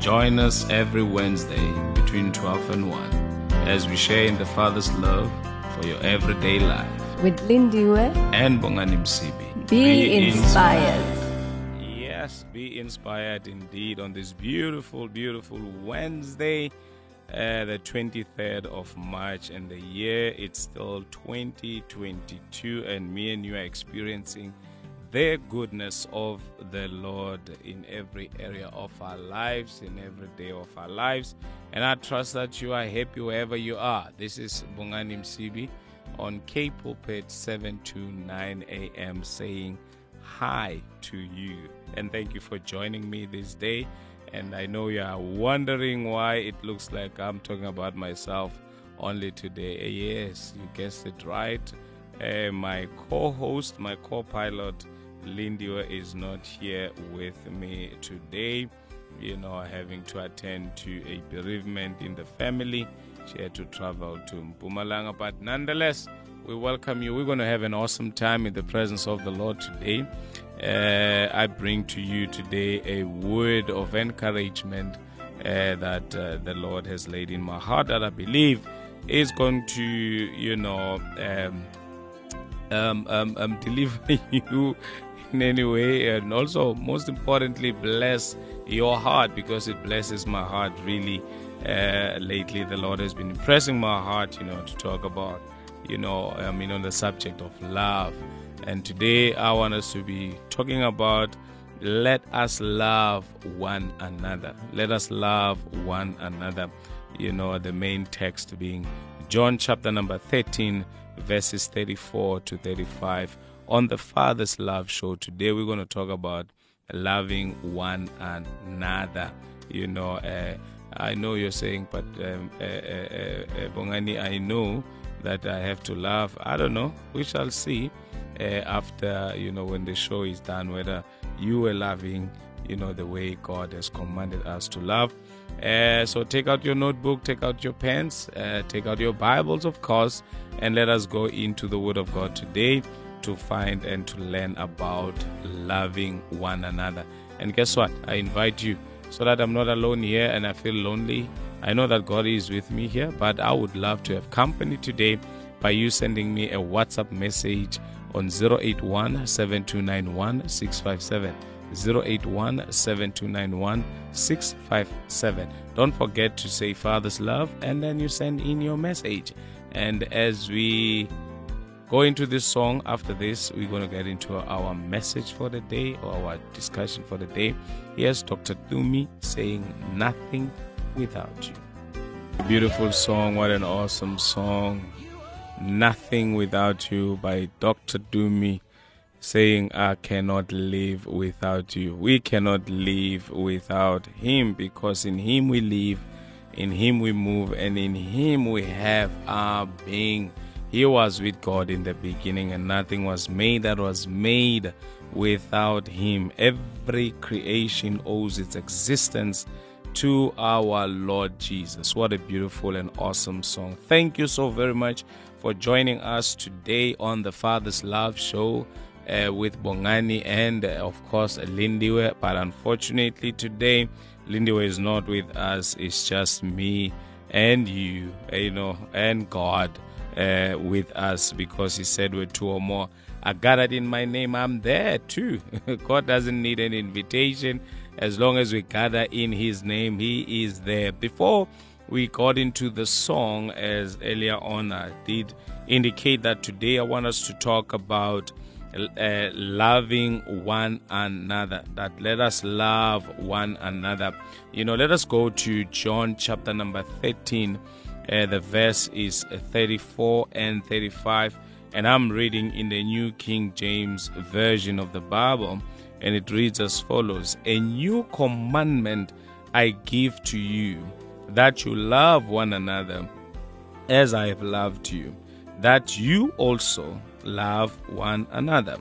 Join us every Wednesday between 12 and 1 as we share in the Father's love for your everyday life. With Lindiwe, And Bongani Msibi. be, inspired. Yes, be inspired indeed on this beautiful, beautiful Wednesday, uh, the 23rd of March, and the year it's still 2022, and me and you are experiencing the goodness of the Lord in every area of our lives, in every day of our lives. And I trust that you are happy wherever you are. This is Bongani Msibi on K Pulpit 7 to 9 a.m. saying, hi to you. And thank you for joining me this day. And I know you are wondering why it looks like I'm talking about myself only today. Yes, you guessed it right. Uh, my co host, my co pilot, Lindiwe, is not here with me today. You know, having to attend to a bereavement in the family. She had to travel to Mpumalanga, but nonetheless, we welcome you. We're going to have an awesome time in the presence of the Lord today. Uh, I bring to you today a word of encouragement uh, that uh, the Lord has laid in my heart that I believe is going to, you know, um, um, um, um, deliver you in any way, and also, most importantly, bless your heart because it blesses my heart really. Uh, lately, the Lord has been impressing my heart, you know, to talk about, you know, I mean, on the subject of love. And today, I want us to be talking about let us love one another. Let us love one another. You know, the main text being John chapter number 13, verses 34 to 35 on the Father's Love Show. Today, we're going to talk about loving one another. You know, uh, I know you're saying, but um, uh, uh, uh, Bongani, I know that I have to love. I don't know. We shall see uh, after, you know, when the show is done, whether you are loving, you know, the way God has commanded us to love. Uh, so take out your notebook, take out your pens, uh, take out your Bibles, of course, and let us go into the Word of God today to find and to learn about loving one another. And guess what? I invite you so that I'm not alone here and I feel lonely. I know that God is with me here, but I would love to have company today by you sending me a WhatsApp message on 081 7291 657. 081 7291 657. Don't forget to say Father's Love and then you send in your message. And as we go into this song, after this, we're going to get into our message for the day or our discussion for the day. Here's Dr. Tumi saying, Nothing without you. Beautiful song. What an awesome song. Nothing Without You by Dr. Tumi saying, I cannot live without you. We cannot live without Him because in Him we live, in Him we move, and in Him we have our being. He was with God in the beginning, and nothing was made that was made without Him. Every creation owes its existence to our Lord Jesus. What a beautiful and awesome song. Thank you so very much for joining us today on the Father's Love Show. Uh, with Bongani and uh, of course Lindiwe, but unfortunately today Lindiwe is not with us. It's just me and you, you know, and God uh, with us because He said we're two or more are gathered in my name. I'm there too. God doesn't need an invitation. As long as we gather in His name, He is there. Before we got into the song, as earlier on I did indicate that today I want us to talk about uh, loving one another. That let us love one another. You know, let us go to John chapter number 13. Uh, the verse is 34 and 35. And I'm reading in the New King James Version of the Bible. And it reads as follows A new commandment I give to you that you love one another as I have loved you, that you also love one another.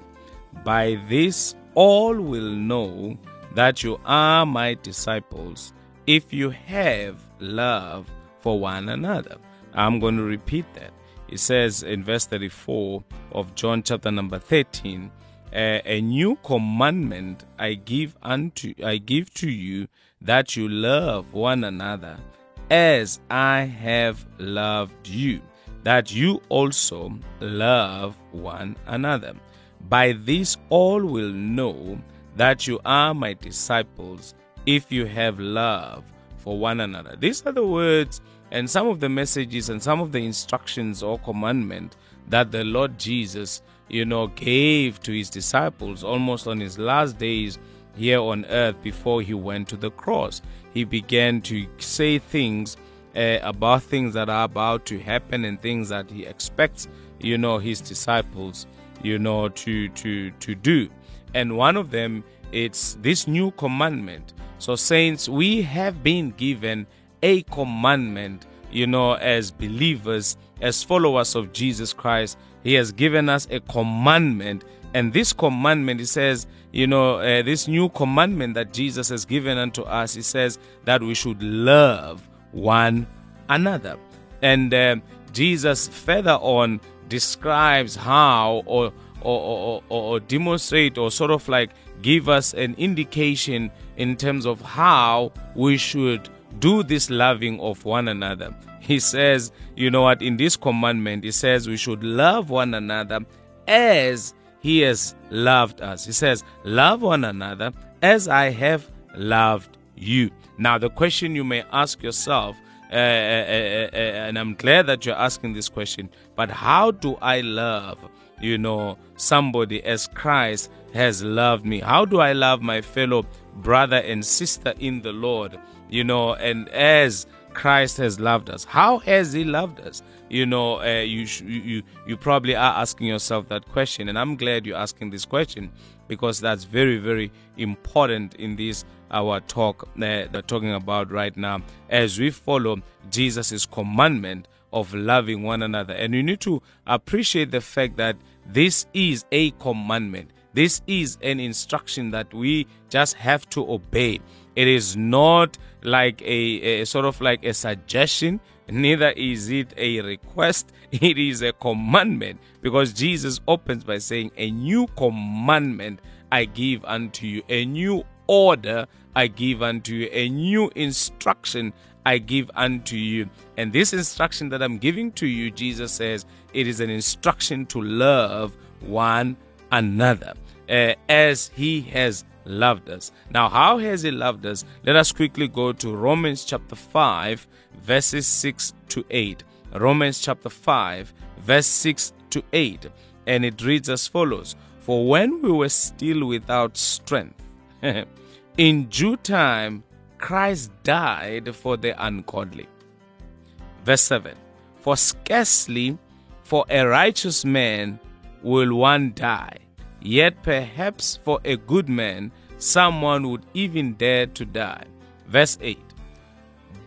By this all will know that you are my disciples if you have love for one another. I'm going to repeat that. It says in verse 34 of John chapter number 13, a new commandment I give unto I give to you that you love one another as I have loved you that you also love one another by this all will know that you are my disciples if you have love for one another these are the words and some of the messages and some of the instructions or commandment that the Lord Jesus you know, gave to his disciples almost on his last days here on earth before he went to the cross. He began to say things uh, about things that are about to happen and things that he expects, you know, his disciples, you know, to to to do. And one of them it's this new commandment. So saints, we have been given a commandment, you know, as believers, as followers of Jesus Christ he has given us a commandment. And this commandment, he says, you know, uh, this new commandment that Jesus has given unto us, he says that we should love one another. And uh, Jesus further on describes how or or, or, or, or demonstrate or sort of like give us an indication in terms of how we should do this loving of one another he says, you know what, in this commandment, he says we should love one another as he has loved us. He says, Love one another as I have loved you. Now, the question you may ask yourself, uh, uh, uh, and I'm glad that you're asking this question, but how do I love, you know, somebody as Christ has loved me? How do I love my fellow brother and sister in the Lord, you know, and as Christ has loved us. How has He loved us? You know, uh, you, you you probably are asking yourself that question, and I'm glad you're asking this question because that's very very important in this our talk uh, that talking about right now as we follow Jesus' commandment of loving one another. And you need to appreciate the fact that this is a commandment. This is an instruction that we just have to obey. It is not like a, a sort of like a suggestion, neither is it a request, it is a commandment because Jesus opens by saying, A new commandment I give unto you, a new order I give unto you, a new instruction I give unto you. And this instruction that I'm giving to you, Jesus says, it is an instruction to love one another uh, as he has loved us. Now, how has He loved us? Let us quickly go to Romans chapter 5, verses 6 to 8. Romans chapter 5, verse 6 to 8. And it reads as follows For when we were still without strength, in due time Christ died for the ungodly. Verse 7 For scarcely for a righteous man will one die, yet perhaps for a good man someone would even dare to die. Verse 8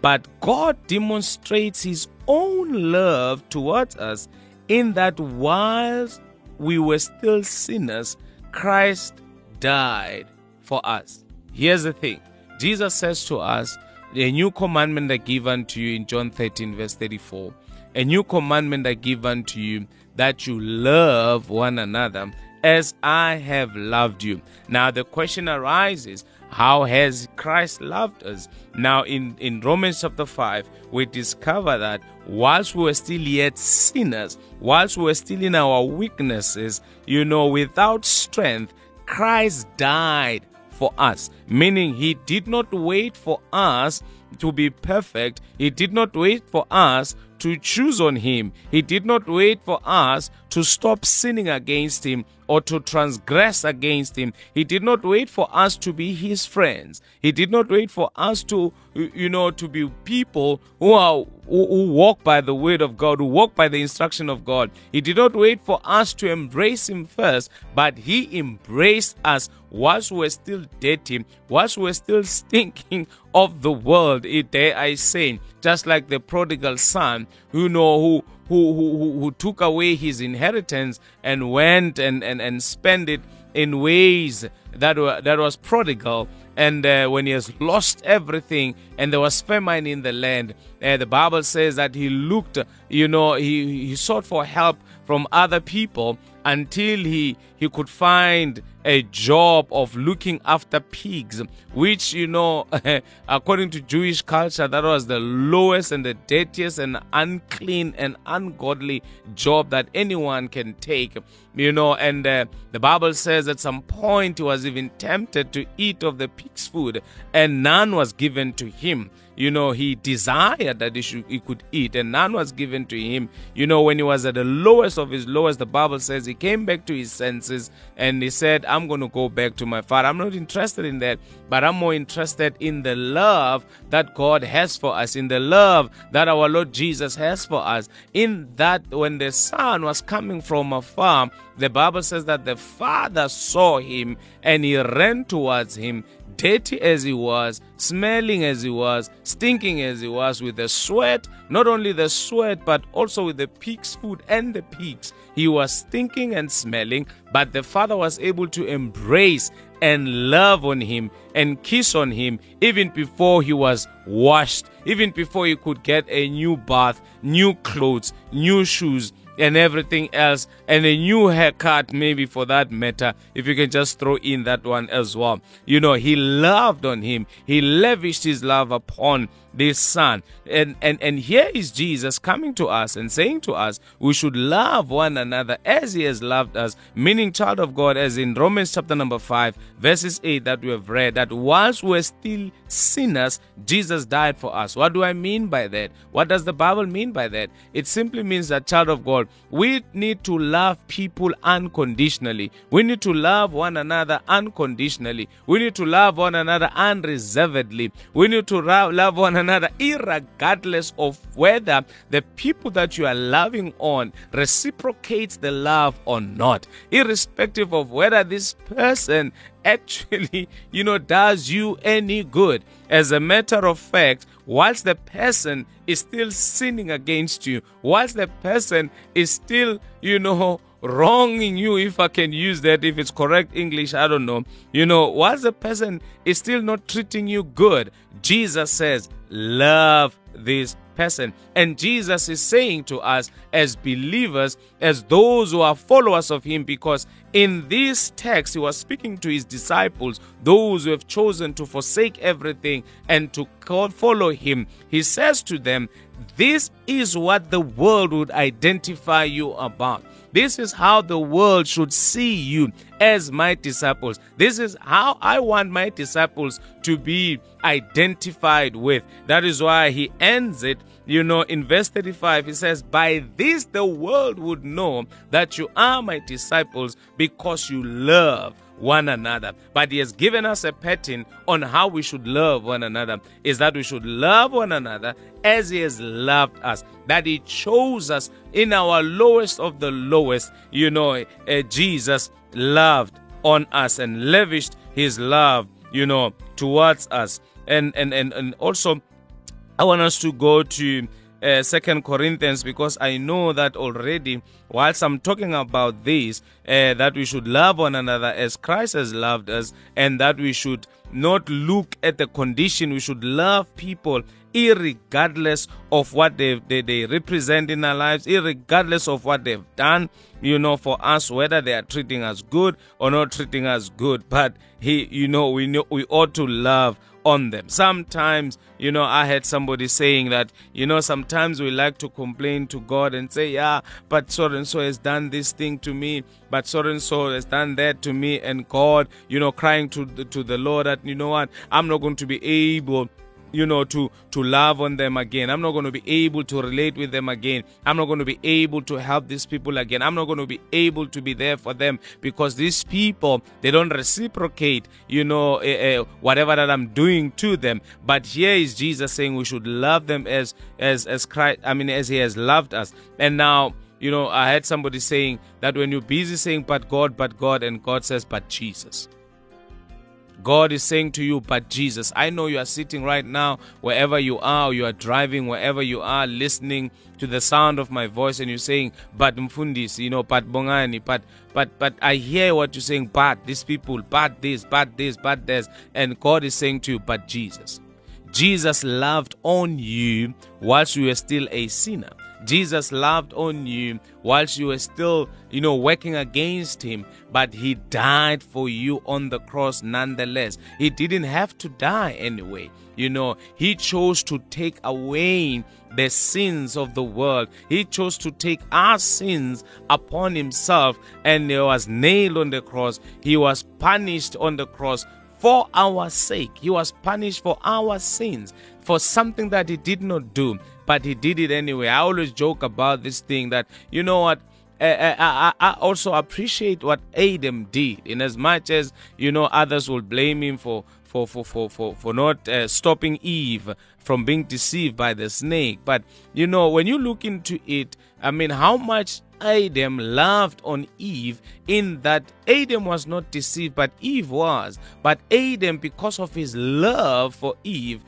But God demonstrates His own love towards us in that whilst we were still sinners, Christ died for us. Here's the thing Jesus says to us, A new commandment I give unto you in John 13, verse 34. A new commandment I give unto you that you love one another as I have loved you. Now the question arises, how has Christ loved us? Now in, in Romans chapter 5, we discover that whilst we were still yet sinners, whilst we were still in our weaknesses, you know, without strength, Christ died for us. Meaning he did not wait for us to be perfect. He did not wait for us to choose on him. He did not wait for us to stop sinning against him or to transgress against him. He did not wait for us to be his friends. He did not wait for us to, you know, to be people who are who, walk by the word of God, who walk by the instruction of God. He did not wait for us to embrace him first, but he embraced us whilst we're still dirty, whilst we're still stinking of the world. Dare I say, just like the prodigal son, who know who who who, who, took away his inheritance and went and, and, and spent it in ways that were that was prodigal and uh, when he has lost everything and there was famine in the land uh, the bible says that he looked you know he, he sought for help from other people until he he could find a job of looking after pigs which you know according to jewish culture that was the lowest and the dirtiest and unclean and ungodly job that anyone can take you know and uh, the bible says at some point he was even tempted to eat of the pig's food and none was given to him you know he desired that he, should, he could eat and none was given to him. You know when he was at the lowest of his lowest the bible says he came back to his senses and he said i'm going to go back to my father. I'm not interested in that but i'm more interested in the love that god has for us in the love that our lord jesus has for us. In that when the son was coming from afar the bible says that the father saw him and he ran towards him dirty as he was, smelling as he was, stinking as he was, with the sweat, not only the sweat, but also with the pig's food and the pigs. He was stinking and smelling, but the father was able to embrace and love on him and kiss on him even before he was washed, even before he could get a new bath, new clothes, new shoes, and everything else, and a new haircut, maybe for that matter, if you can just throw in that one as well. You know, he loved on him, he lavished his love upon this son. And, and, and here is Jesus coming to us and saying to us, we should love one another as he has loved us, meaning child of God, as in Romans chapter number 5, verses 8 that we have read, that whilst we're still sinners, Jesus died for us. What do I mean by that? What does the Bible mean by that? It simply means that, child of God, we need to love people unconditionally. We need to love one another unconditionally. We need to love one another unreservedly. We need to love one another irregardless of whether the people that you are loving on reciprocates the love or not, irrespective of whether this person actually, you know, does you any good. As a matter of fact, whilst the person is still sinning against you, whilst the person is still, you know, wronging you, if I can use that, if it's correct English, I don't know. You know, whilst the person is still not treating you good, Jesus says, love this person. And Jesus is saying to us as believers, as those who are followers of Him, because in this text, He was speaking to His disciples, those who have chosen to forsake everything and to follow Him. He says to them, This is what the world would identify you about. This is how the world should see you as my disciples. This is how I want my disciples to be identified with. That is why he ends it, you know, in verse 35. He says, By this the world would know that you are my disciples because you love one another. But he has given us a pattern on how we should love one another is that we should love one another as he has loved us. That he chose us in our lowest of the lowest. You know, uh, Jesus loved on us and lavished his love, you know, towards us. And and and, and also I want us to go to Second Corinthians because I know that already. Whilst I'm talking about this, uh, that we should love one another as Christ has loved us, and that we should not look at the condition. We should love people irregardless of what they, they, they represent in our lives, irregardless of what they've done, you know, for us, whether they are treating us good or not treating us good. But he, you know, we know we ought to love on them. Sometimes, you know, I had somebody saying that, you know, sometimes we like to complain to God and say, yeah, but so and so has done this thing to me, but so and so has done that to me, and God, you know, crying to the, to the Lord that, you know what, I'm not going to be able you know to to love on them again. I'm not going to be able to relate with them again. I'm not going to be able to help these people again. I'm not going to be able to be there for them because these people they don't reciprocate you know uh, uh, whatever that i'm doing to them. But here is jesus saying we should love them as as as christ i mean as he has loved us. And now you know i had somebody saying that when you're busy saying but god but god and god says but jesus God is saying to you, but Jesus. I know you are sitting right now, wherever you are, you are driving, wherever you are, listening to the sound of my voice, and you're saying, but Mfundis, you know, but Bongani, but but but I hear what you're saying, but these people, but this, but this, but this, and God is saying to you, but Jesus. Jesus loved on you whilst you were still a sinner. Jesus loved on you whilst you were still, you know, working against him, but he died for you on the cross nonetheless. He didn't have to die anyway. You know, he chose to take away the sins of the world. He chose to take our sins upon himself and he was nailed on the cross. He was punished on the cross for our sake. He was punished for our sins, for something that he did not do, but he did it anyway. I always joke about this thing that, you know what? I, I, I also appreciate what Adam did, in as much as you know others will blame him for for for for for, for not uh, stopping Eve from being deceived by the snake. But you know, when you look into it, I mean, how much Adam loved on Eve in that Adam was not deceived, but Eve was. But Adam, because of his love for Eve,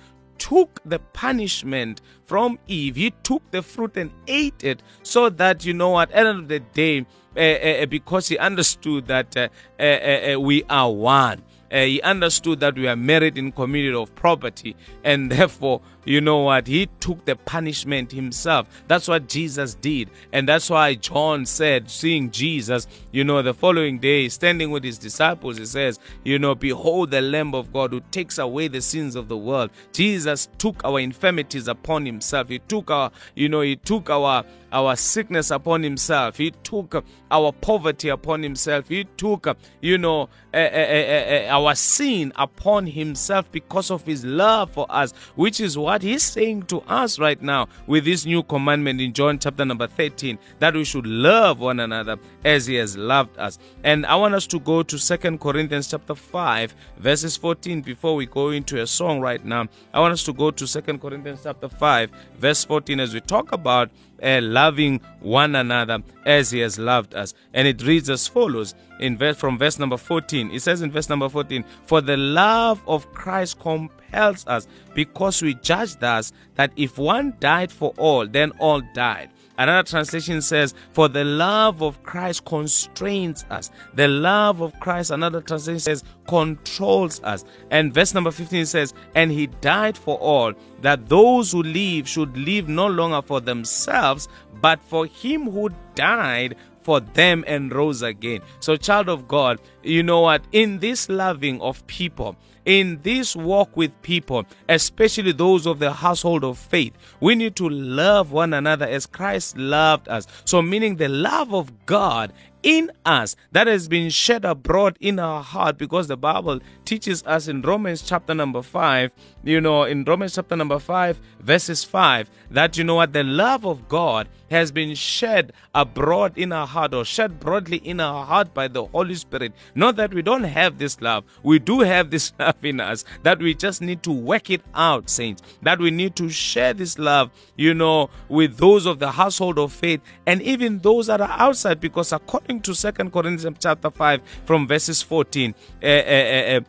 took the punishment from Eve. He took the fruit and ate it so that, you know at the end of the day, uh, uh, because he understood that uh, we are one. he understood that we are married in community of property, and therefore you know what? He took the punishment himself. That's what Jesus did. And that's why John said, seeing Jesus, you know, the following day, standing with his disciples, he says, you know, behold the Lamb of God who takes away the sins of the world. Jesus took our infirmities upon himself. He took our, you know, he took our our sickness upon himself. He took our poverty upon himself. He took, you know, uh, uh, uh, our sin upon himself because of his love for us, which is why what he's saying to us right now with this new commandment in John chapter number 13 that we should love one another as he has loved us. And I want us to go to Second Corinthians chapter 5 verses 14 before we go into a song right now. I want us to go to Second Corinthians chapter 5 verse 14 as we talk about uh, loving one another as he has loved us. And it reads as follows in verse from verse number 14. It says in verse number 14, For the love of Christ compels us, because we judge thus that if one died for all, then all died. Another translation says, For the love of Christ constrains us. The love of Christ, another translation says, controls us. And verse number 15 says, And he died for all, that those who live should live no longer for themselves, but for him who died for them and rose again. So, child of God, you know what? In this loving of people, in this walk with people, especially those of the household of faith, we need to love one another as Christ loved us. So, meaning the love of God in us that has been shed abroad in our heart because the Bible teaches us in Romans chapter number 5, you know, in Romans chapter number 5, verses 5, that you know what the love of God has been shed abroad in our heart or shed broadly in our heart by the Holy Spirit. Not that we don't have this love, we do have this love in us, that we just need to work it out, saints, that we need to share this love, you know, with those of the household of faith and even those that are outside, because according to Second Corinthians chapter 5, from verses 14, uh, uh, uh,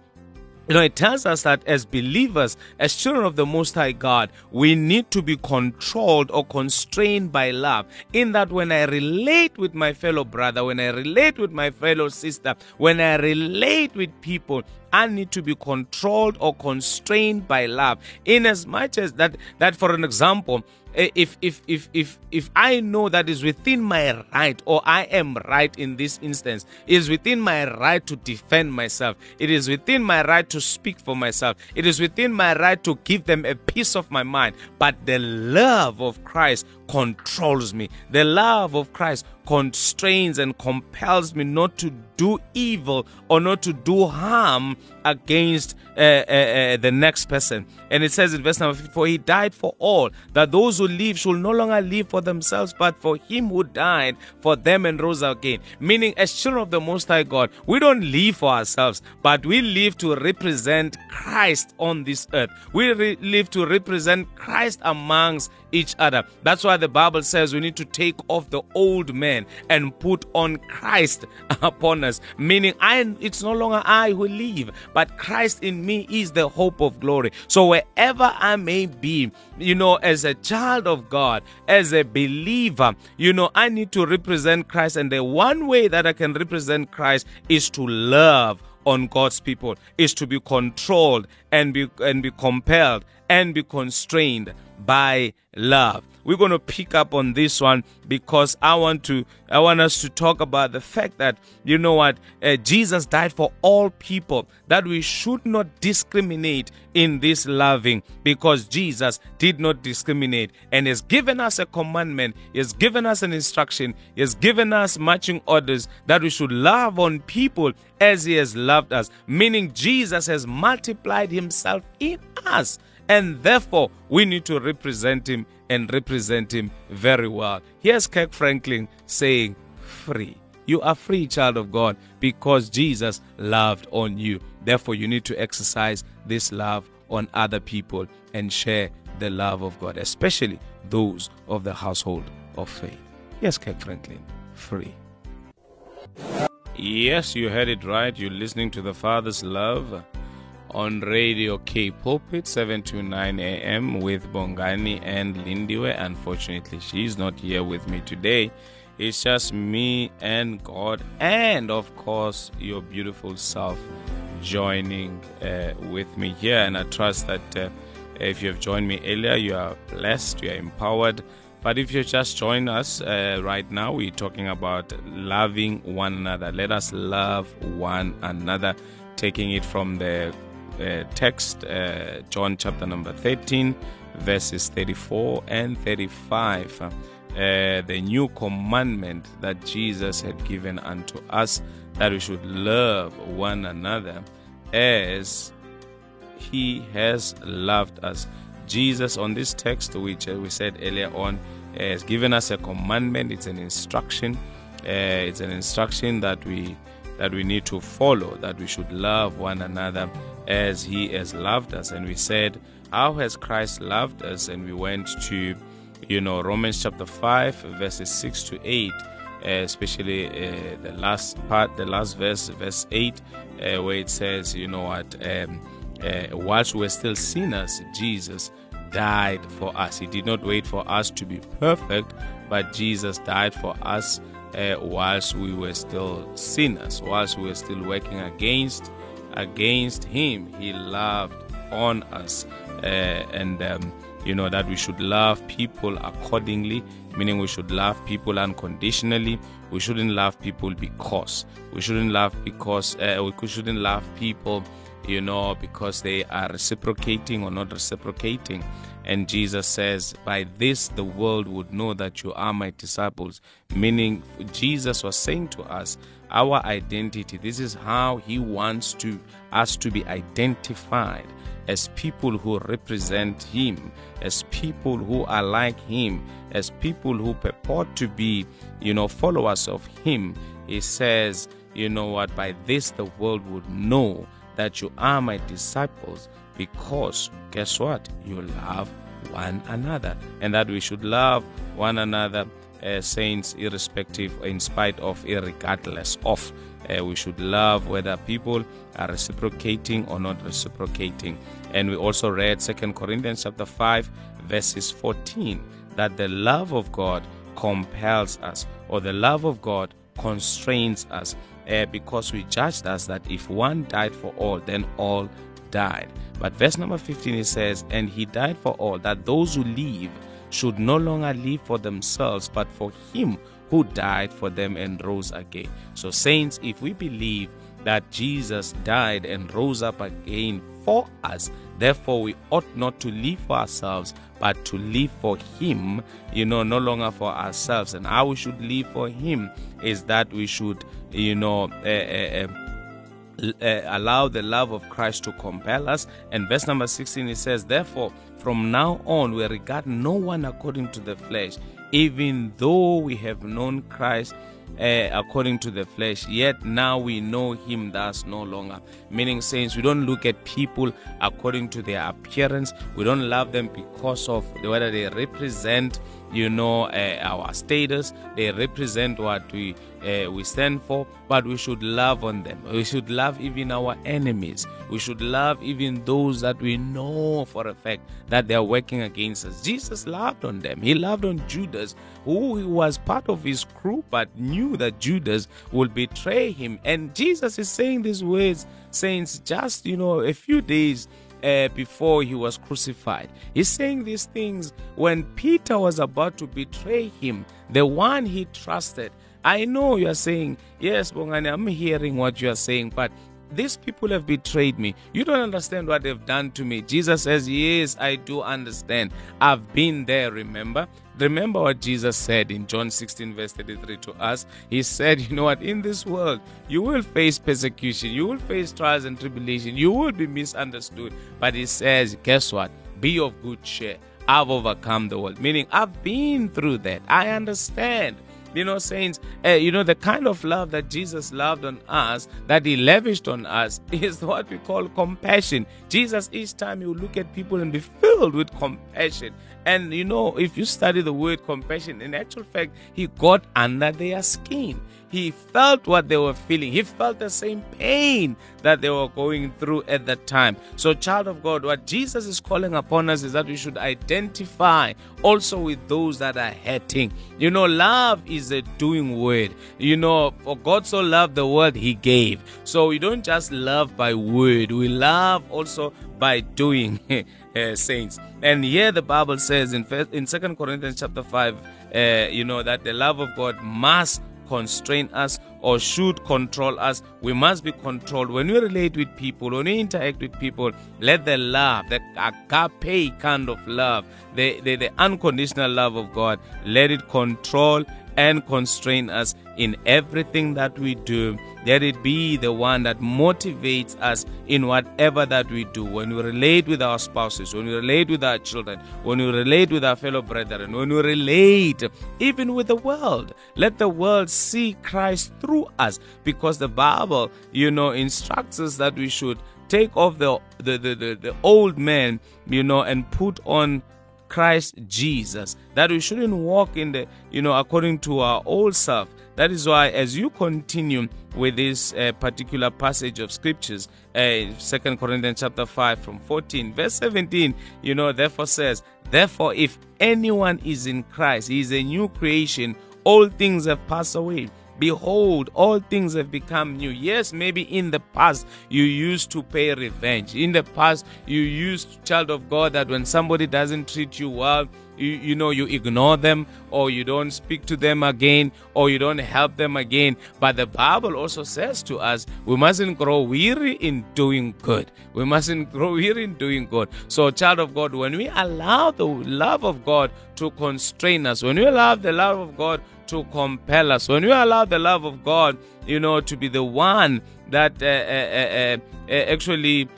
you know, it tells us that as believers, as children of the Most High God, we need to be controlled or constrained by love. In that, when I relate with my fellow brother, when I relate with my fellow sister, when I relate with people, I need to be controlled or constrained by love. In as much as that, that for an example, Eh, if if if if if I know that is within my right or I am right in this instance, is within my right to defend myself. It is within my right to speak for myself. It is within my right to give them a piece of my mind. But the love of Christ controls me. The love of Christ constrains and compels me not to do evil or not to do harm against uh, uh, uh, the next person. And it says in verse number 54 He died for all, that those who live should no longer live for themselves, but for Him who died for them and rose again. Meaning, as children of the Most High God, we don't live for ourselves, but we live to represent Christ on this earth. We re- live to represent Christ amongst each other. That's why the Bible says we need to take off the old man and put on Christ upon us. Meaning, I it's no longer I who live, but Christ in me is the hope of glory. So wherever I may be, you know, as a child of God, as a believer, you know, I need to represent Christ. And the one way that I can represent Christ is to love on God's people is to be controlled and be and be compelled and be constrained by love. We're going to pick up on this one because I want to I want us to talk about the fact that you know what uh, Jesus died for all people that we should not discriminate in this loving because Jesus did not discriminate and has given us a commandment, has given us an instruction, has given us marching orders that we should love on people as he has loved us, meaning Jesus has multiplied himself in us and therefore we need to represent him and represent him very well. Here's Kirk Franklin saying, Free. You are free, child of God, because Jesus loved on you. Therefore, you need to exercise this love on other people and share the love of God, especially those of the household of faith. Yes, Kirk Franklin, free. Yes, you heard it right. You're listening to the Father's love on Radio K Pulpit 7 to 9 a.m. with Bongani and Lindiwe. Unfortunately, she's not here with me today. It's just me and God, and of course, your beautiful self joining uh, with me here. And I trust that uh, if you have joined me earlier, you are blessed, you are empowered. But if you just join us uh, right now, we're talking about loving one another. Let us love one another, taking it from the text, uh, John chapter number 13, verses 34 and 35. Uh, the new commandment that Jesus had given unto us that we should love one another as he has loved us. Jesus, on this text, which we said earlier on, has given us a commandment. It's an instruction. Uh, it's an instruction that we that we need to follow. That we should love one another as He has loved us. And we said, how has Christ loved us? And we went to, you know, Romans chapter five, verses six to eight. Uh, especially uh, the last part, the last verse, verse 8, uh, where it says, you know what, um, uh, whilst we were still sinners, Jesus died for us. He did not wait for us to be perfect, but Jesus died for us uh, whilst we were still sinners, whilst we were still working against against Him. He loved on us, uh, and um, you know that we should love people accordingly, meaning we should love people unconditionally. We shouldn't love people because we shouldn't love because uh, we shouldn't love people you know, because they are reciprocating or not reciprocating. And Jesus says, By this the world would know that you are my disciples. Meaning, Jesus was saying to us, our identity, this is how he wants to us to be identified as people who represent him, as people who are like him, as people who purport to be, you know, followers of him. He says, you know what, by this the world would know that you are my disciples because guess what? You love one another, and that we should love one another, uh, saints, irrespective, in spite of, irregardless of. Uh, we should love whether people are reciprocating or not reciprocating. And we also read Second Corinthians chapter 5, verses 14, that the love of God compels us, or the love of God constrains us uh, because we judged us that if one died for all, then all died. But verse number 15 it says, And he died for all, that those who live should no longer live for themselves, but for him who died for them and rose again. So, saints, if we believe that Jesus died and rose up again for us, therefore we ought not to live for ourselves, but to live for Him, you know, no longer for ourselves. And how we should live for Him is that we should, you know, uh, uh, allow the love of Christ to compel us. And verse number 16 it says, Therefore, from now on, we regard no one according to the flesh, even though we have known Christ uh, according to the flesh, yet now we know him thus no longer. Meaning, saints, we don't look at people according to their appearance. We don't love them because of the whether they represent you know uh, our status. They represent what we uh, we stand for but we should love on them. We should love even our enemies. We should love even those that we know for a fact that they are working against us. Jesus loved on them. He loved on judas who was part of his crew but knew that judas would betray him. And jesus is saying these words saints just you know a few days uh, before he was crucified. He's saying these things when Peter was about to betray him, the one he trusted. I know you are saying, Yes, Bongani, I'm hearing what you are saying, but these people have betrayed me. You don't understand what they've done to me. Jesus says, Yes, I do understand. I've been there, remember? Remember what Jesus said in John 16, verse 33 to us. He said, You know what? In this world, you will face persecution, you will face trials and tribulation, you will be misunderstood. But He says, Guess what? Be of good cheer. I've overcome the world. Meaning, I've been through that. I understand. You know, saints, uh, you know, the kind of love that Jesus loved on us, that He lavished on us, is what we call compassion. Jesus, each time you look at people and be filled with compassion. And you know, if you study the word compassion, in actual fact, He got under their skin. He felt what they were feeling. He felt the same pain that they were going through at that time. So, child of God, what Jesus is calling upon us is that we should identify also with those that are hurting. You know, love is a doing word. You know, for God so loved the world, He gave. So, we don't just love by word, we love also by doing. Uh, saints and here the bible says in first, in second corinthians chapter 5 uh, you know that the love of god must constrain us or should control us. We must be controlled. When we relate with people, when we interact with people, let the love, the agape kind of love, the, the, the unconditional love of God, let it control and constrain us in everything that we do. Let it be the one that motivates us in whatever that we do. When we relate with our spouses, when we relate with our children, when we relate with our fellow brethren, when we relate even with the world, let the world see Christ through us because the Bible, you know, instructs us that we should take off the, the, the, the, the old man, you know, and put on Christ Jesus. That we shouldn't walk in the, you know, according to our old self. That is why, as you continue with this uh, particular passage of scriptures, uh, Second Corinthians chapter five from fourteen, verse seventeen, you know, therefore says, therefore, if anyone is in Christ, he is a new creation. All things have passed away. Behold, all things have become new. Yes, maybe in the past you used to pay revenge. In the past, you used, child of God, that when somebody doesn't treat you well, you, you know, you ignore them or you don't speak to them again or you don't help them again. But the Bible also says to us, we mustn't grow weary in doing good. We mustn't grow weary in doing good. So, child of God, when we allow the love of God to constrain us, when we allow the love of God to compel us. When we allow the love of God, you know, to be the one that uh, uh, uh, actually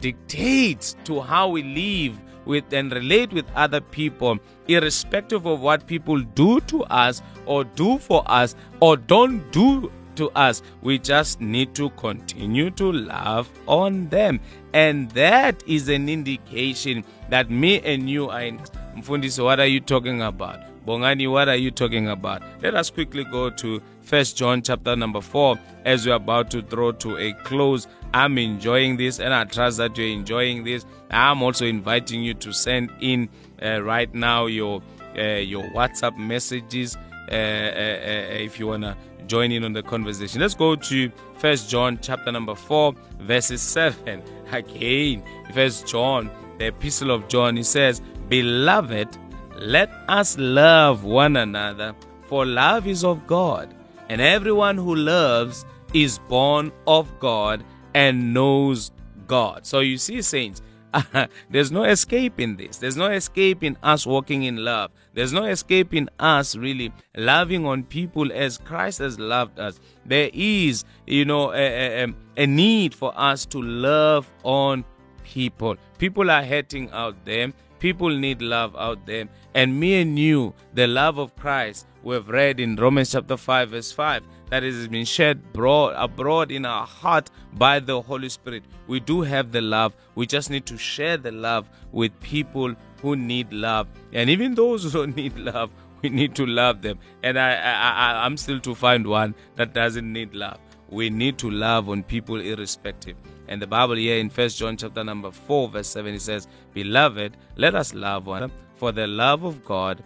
dictates to how we live with and relate with other people, irrespective of what people do to us or do for us or don't do to us. We just need to continue to love on them. And that is an indication that me and you are in. Mfundisi, what are you talking about? Bongani, what are you talking about? Let us quickly go to First John chapter number 4 as we're about to draw to a close. I'm enjoying this and I trust that you're enjoying this. I'm also inviting you to send in uh, right now your uh, your WhatsApp messages uh, uh, uh if you want to join in on the conversation. Let's go to First John chapter number 4 verses 7. Again, First John, the epistle of John, he says, "Beloved, let us love one another, for love is of God, and everyone who loves is born of God and knows God. So you see, saints, there's no escape in this. There's no escape in us walking in love. There's no escape in us really loving on people as Christ has loved us. There is, you know, a, a, a need for us to love on people. People are hurting out there People need love out there. And me and you, the love of Christ, we have read in Romans chapter 5, verse 5, that it has been shed broad, abroad in our heart by the Holy Spirit. We do have the love. We just need to share the love with people who need love. And even those who don't need love, we need to love them. And I, I, I, I'm still to find one that doesn't need love. We need to love on people irrespective. And the Bible here in First John chapter number 4, verse 7, it says, Beloved, let us love one another, for the love of God,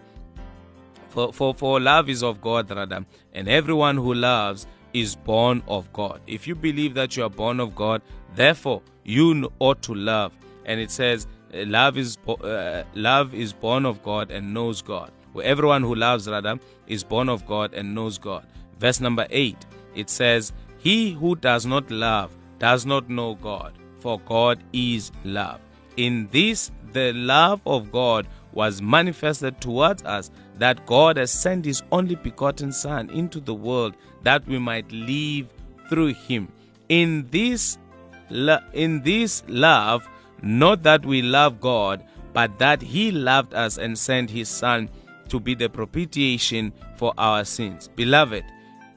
for, for, for love is of God, rather, and everyone who loves is born of God. If you believe that you are born of God, therefore you ought to love. And it says, love is uh, love is born of God and knows God. Well, everyone who loves rather is born of God and knows God. Verse number 8 it says, He who does not love does not know God, for God is love. In this, the love of God was manifested towards us, that God has sent His only begotten Son into the world that we might live through Him. In this, in this love, not that we love God, but that He loved us and sent His Son to be the propitiation for our sins. Beloved,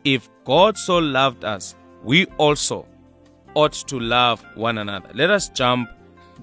if God so loved us, we also ought to love one another. Let us jump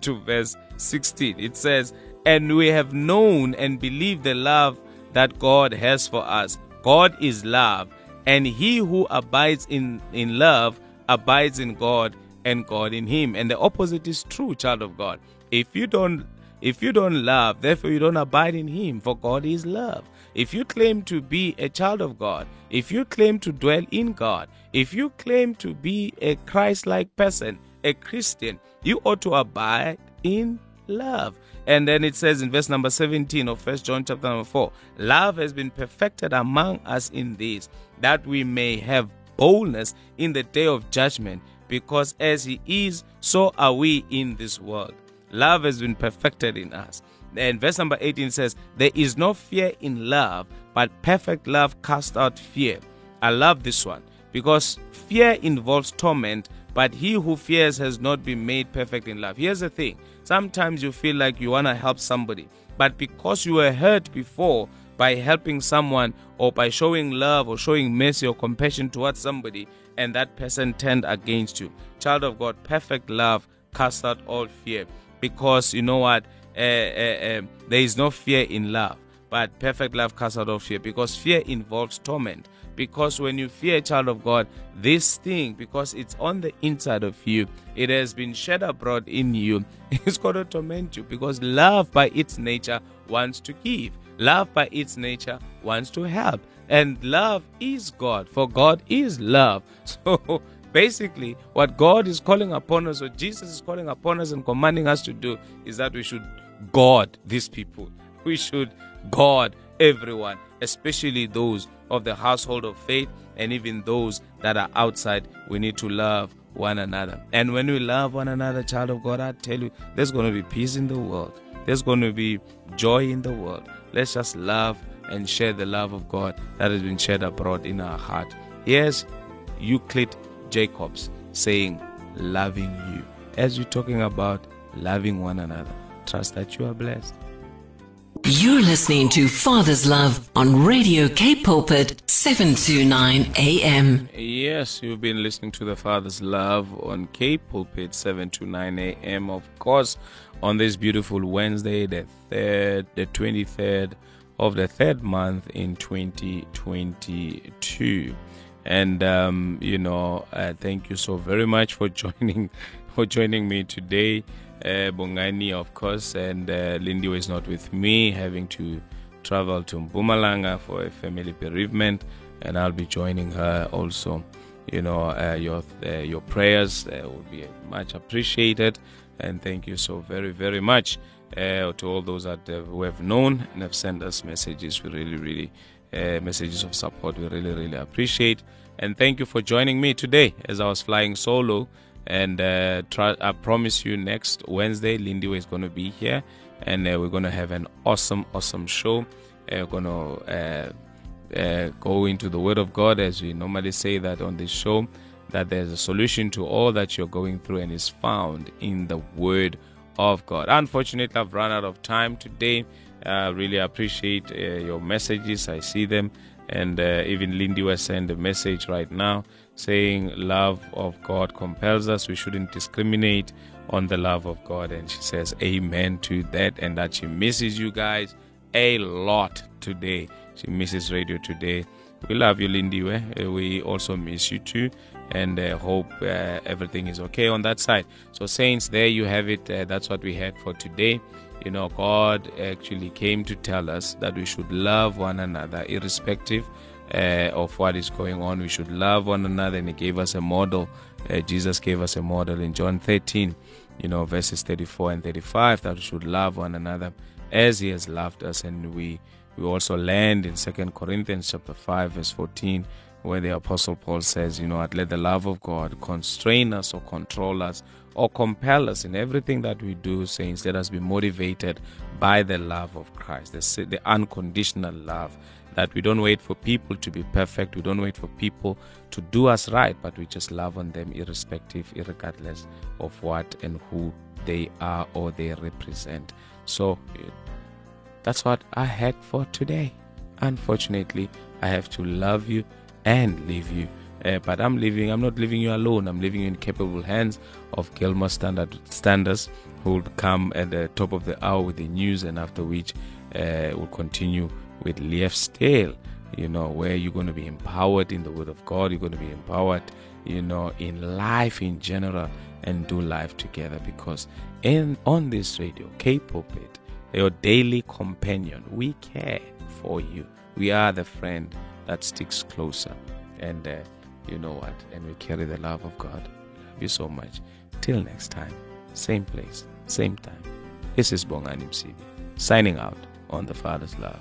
to verse 16. It says, And we have known and believed the love that God has for us. God is love, and he who abides in, in love abides in God and God in him. And the opposite is true, child of God. If you don't if you don't love, therefore you don't abide in him, for God is love. If you claim to be a child of God, if you claim to dwell in God, if you claim to be a Christ like person, a Christian, you ought to abide in love. And then it says in verse number 17 of First John chapter number 4 Love has been perfected among us in this, that we may have boldness in the day of judgment, because as He is, so are we in this world. Love has been perfected in us. And verse number 18 says, There is no fear in love, but perfect love casts out fear. I love this one because fear involves torment, but he who fears has not been made perfect in love. Here's the thing sometimes you feel like you want to help somebody, but because you were hurt before by helping someone or by showing love or showing mercy or compassion towards somebody, and that person turned against you. Child of God, perfect love casts out all fear because you know what? Uh, uh, uh, there is no fear in love, but perfect love casts out all fear because fear involves torment. Because when you fear a child of God, this thing, because it's on the inside of you, it has been shed abroad in you, it's going to torment you because love by its nature wants to give. Love by its nature wants to help. And love is God, for God is love. So basically, what God is calling upon us, or Jesus is calling upon us and commanding us to do, is that we should guard these people. We should God everyone, especially those of the household of faith and even those that are outside. We need to love one another. And when we love one another, child of God, I tell you, there's going to be peace in the world. There's going to be joy in the world. Let's just love and share the love of God that has been shed abroad in our heart. Yes, Euclid Jacobs saying, loving you. As we're talking about loving one another, trust that you are blessed. You're listening to Father's Love on Radio K Pulpit 729 AM. Yes, you've been listening to the Father's Love on K Pulpit 729 AM. Of course, on this beautiful Wednesday, the third, the 23rd of the third month in 2022 and um, you know uh, thank you so very much for joining for joining me today uh, Bongani of course and uh, Lindy was not with me having to travel to Mpumalanga for a family bereavement and I'll be joining her also you know uh, your your prayers will be much appreciated and thank you so very very much to all those that who have known and have sent us messages we really really messages of support. We really, really appreciate. And thank you for joining me today as I was flying solo. And uh, try, I promise you, next Wednesday, Lindy is going to be here. And uh, we're going to have an awesome, awesome show. We're going to go into the Word of God as we normally say that on this show, that there's a solution to all that you're going through and is found in the Word of God. Unfortunately, I've run out of time today. Uh, really appreciate uh, your messages. I see them. And uh, even Lindy was sent a message right now saying, Love of God compels us. We shouldn't discriminate on the love of God. And she says, Amen to that. And that she misses you guys a lot today. She misses radio today. We love you, Lindy. Uh, we also miss you too. And uh, hope uh, everything is okay on that side. So, Saints, there you have it. Uh, that's what we had for today. You know, God actually came to tell us that we should love one another, irrespective uh, of what is going on. We should love one another, and He gave us a model. Uh, Jesus gave us a model in John 13, you know, verses 34 and 35, that we should love one another as He has loved us. And we we also land in Second Corinthians chapter 5, verse 14, where the Apostle Paul says, you know, let the love of God constrain us or control us or compel us in everything that we do, saints. Let us be motivated by the love of Christ, the, the unconditional love. That we don't wait for people to be perfect, we don't wait for people to do us right, but we just love on them irrespective, regardless of what and who they are or they represent. So that's what I had for today. Unfortunately, I have to love you and leave you. Uh, but I'm leaving. I'm not leaving you alone. I'm leaving you in capable hands of Gilmore Standard Standards, who will come at the top of the hour with the news, and after which uh, we'll continue with Lief's Tale. You know, where you're going to be empowered in the Word of God. You're going to be empowered, you know, in life in general, and do life together. Because in on this radio, K Pulpit, your daily companion, we care for you. We are the friend that sticks closer, and. Uh, you know what? And we carry the love of God. Love you so much. Till next time, same place, same time. This is Bongani Msibi, signing out on the Father's love.